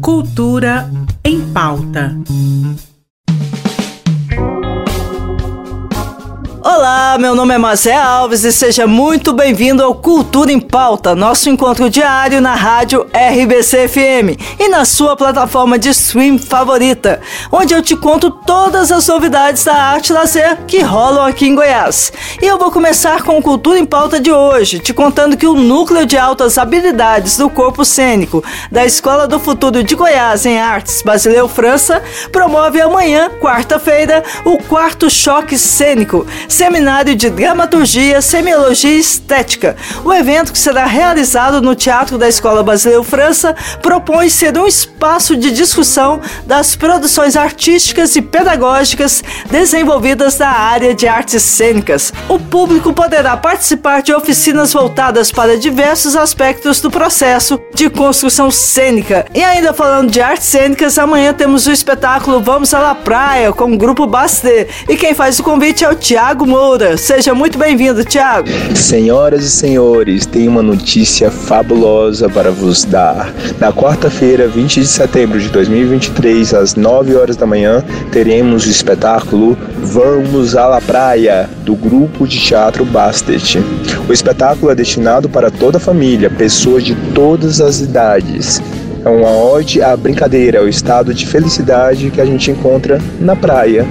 Cultura em pauta. Olá, meu nome é Mazé Alves e seja muito bem-vindo ao Cultura em Pauta, nosso encontro diário na rádio RBC FM e na sua plataforma de stream favorita, onde eu te conto todas as novidades da arte lazer que rolam aqui em Goiás. E eu vou começar com o Cultura em Pauta de hoje, te contando que o Núcleo de Altas Habilidades do Corpo Cênico da Escola do Futuro de Goiás em Artes Basileu França promove amanhã, quarta-feira, o quarto choque cênico Seminário de Dramaturgia, Semiologia e Estética. O evento, que será realizado no Teatro da Escola Brasileira França, propõe ser um espaço de discussão das produções artísticas e pedagógicas desenvolvidas na área de artes cênicas. O público poderá participar de oficinas voltadas para diversos aspectos do processo de construção cênica. E ainda falando de artes cênicas, amanhã temos o espetáculo Vamos à La Praia com o grupo Basté. E quem faz o convite é o Tiago Moura. Seja muito bem-vindo, Tiago. Senhoras e senhores, tenho uma notícia fabulosa para vos dar. Na quarta-feira, 20 de setembro de 2023, às 9 horas da manhã, teremos o espetáculo Vamos à la Praia, do grupo de teatro Bastet. O espetáculo é destinado para toda a família, pessoas de todas as idades. É uma ode à brincadeira, ao estado de felicidade que a gente encontra na praia.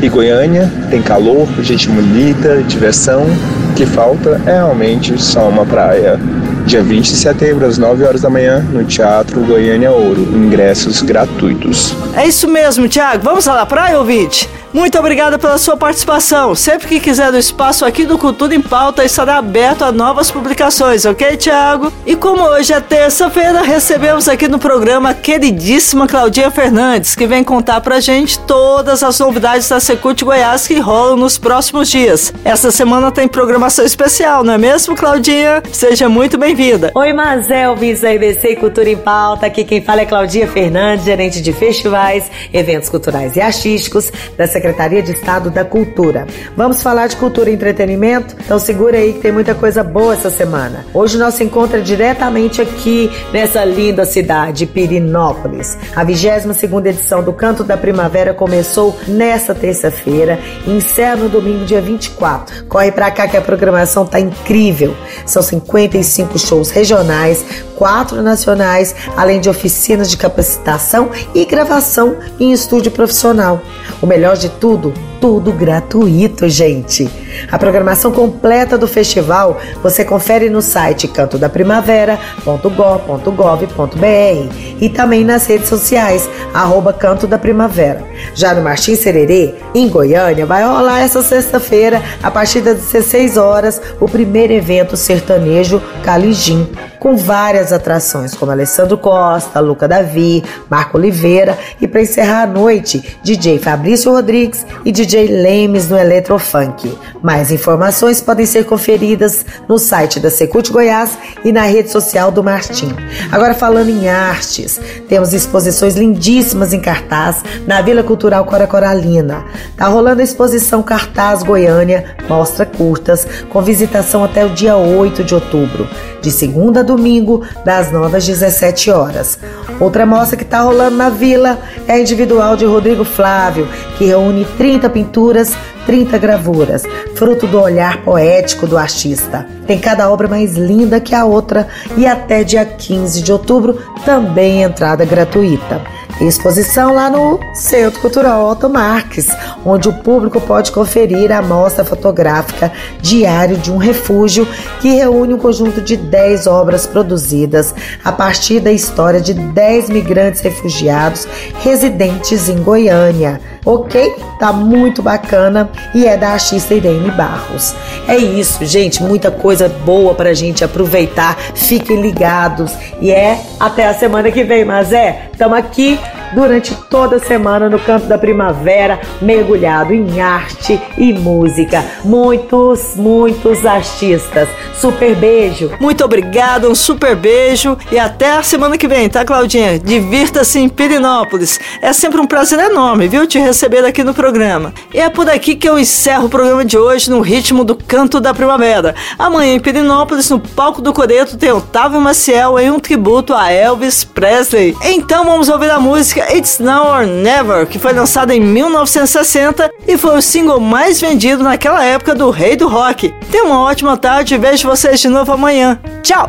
E Goiânia tem calor, gente bonita, diversão. O que falta é realmente só uma praia. Dia 20 de setembro, às 9 horas da manhã, no Teatro Goiânia Ouro. Ingressos gratuitos. É isso mesmo, Tiago. Vamos lá praia, ouvinte? Muito obrigada pela sua participação. Sempre que quiser do espaço aqui do Cultura em Pauta, estará aberto a novas publicações, ok, Tiago? E como hoje é terça-feira, recebemos aqui no programa a queridíssima Claudinha Fernandes, que vem contar pra gente todas as novidades da Secult Goiás que rolam nos próximos dias. Essa semana tem programação especial, não é mesmo, Claudinha? Seja muito bem-vinda. Oi, Mazelvis da IBC Cultura em Pauta. Aqui quem fala é Claudinha Fernandes, gerente de festivais, eventos culturais e artísticos da Secretaria de Estado da Cultura. Vamos falar de cultura e entretenimento? Então segura aí que tem muita coisa boa essa semana. Hoje o nosso encontro é diretamente aqui nessa linda cidade, Pirinópolis. A 22ª edição do Canto da Primavera começou nesta terça-feira e encerra no domingo, dia 24. Corre pra cá que a programação tá incrível. São 55 shows regionais, quatro nacionais, além de oficinas de capacitação e gravação em estúdio profissional. O melhor de tudo, tudo gratuito, gente. A programação completa do festival você confere no site cantodaprimavera.gov.br e também nas redes sociais, arroba Canto da Primavera. Já no Martins Sererê, em Goiânia, vai rolar essa sexta-feira, a partir das 16 horas, o primeiro evento sertanejo Calijim, com várias atrações, como Alessandro Costa, Luca Davi, Marco Oliveira e para encerrar a noite, DJ Fabrício Rodrigues e DJ Lemes no Eletrofunk. Mais informações podem ser conferidas no site da Secult Goiás e na rede social do Martim. Agora falando em artes, temos exposições lindíssimas em cartaz na Vila Cultural Cora Coralina. Tá rolando a exposição Cartaz Goiânia, mostra curtas, com visitação até o dia 8 de outubro, de segunda domingo, das 9 às 17 horas. Outra mostra que tá rolando na Vila é a individual de Rodrigo Flávio, que reúne 30 pinturas, 30 gravuras, fruto do olhar poético do artista. Tem cada obra mais linda que a outra e até dia 15 de outubro também entrada gratuita. Exposição lá no Centro Cultural Otto Marques, onde o público pode conferir a mostra fotográfica Diário de um Refúgio, que reúne um conjunto de 10 obras produzidas a partir da história de 10 migrantes refugiados residentes em Goiânia. Ok? Tá muito bacana e é da artista Irene Barros. É isso, gente, muita coisa boa pra gente aproveitar. Fiquem ligados e é até a semana que vem, mas é, estamos aqui durante toda a semana no Canto da Primavera, mergulhado em arte e música. Muitos, muitos artistas. Super beijo. Muito obrigado, um super beijo e até a semana que vem, tá, Claudinha? Divirta-se em Pirinópolis. É sempre um prazer enorme, viu, te receber aqui no programa. E é por aqui que eu encerro o programa de hoje no ritmo do Canto da Primavera. Amanhã em Pirinópolis, no palco do Coreto, tem Otávio Maciel em um tributo a Elvis Presley. Então vamos ouvir a música It's Now or Never, que foi lançada em 1960 e foi o single mais vendido naquela época do Rei do Rock. Tenha uma ótima tarde e vejo vocês de novo amanhã. Tchau!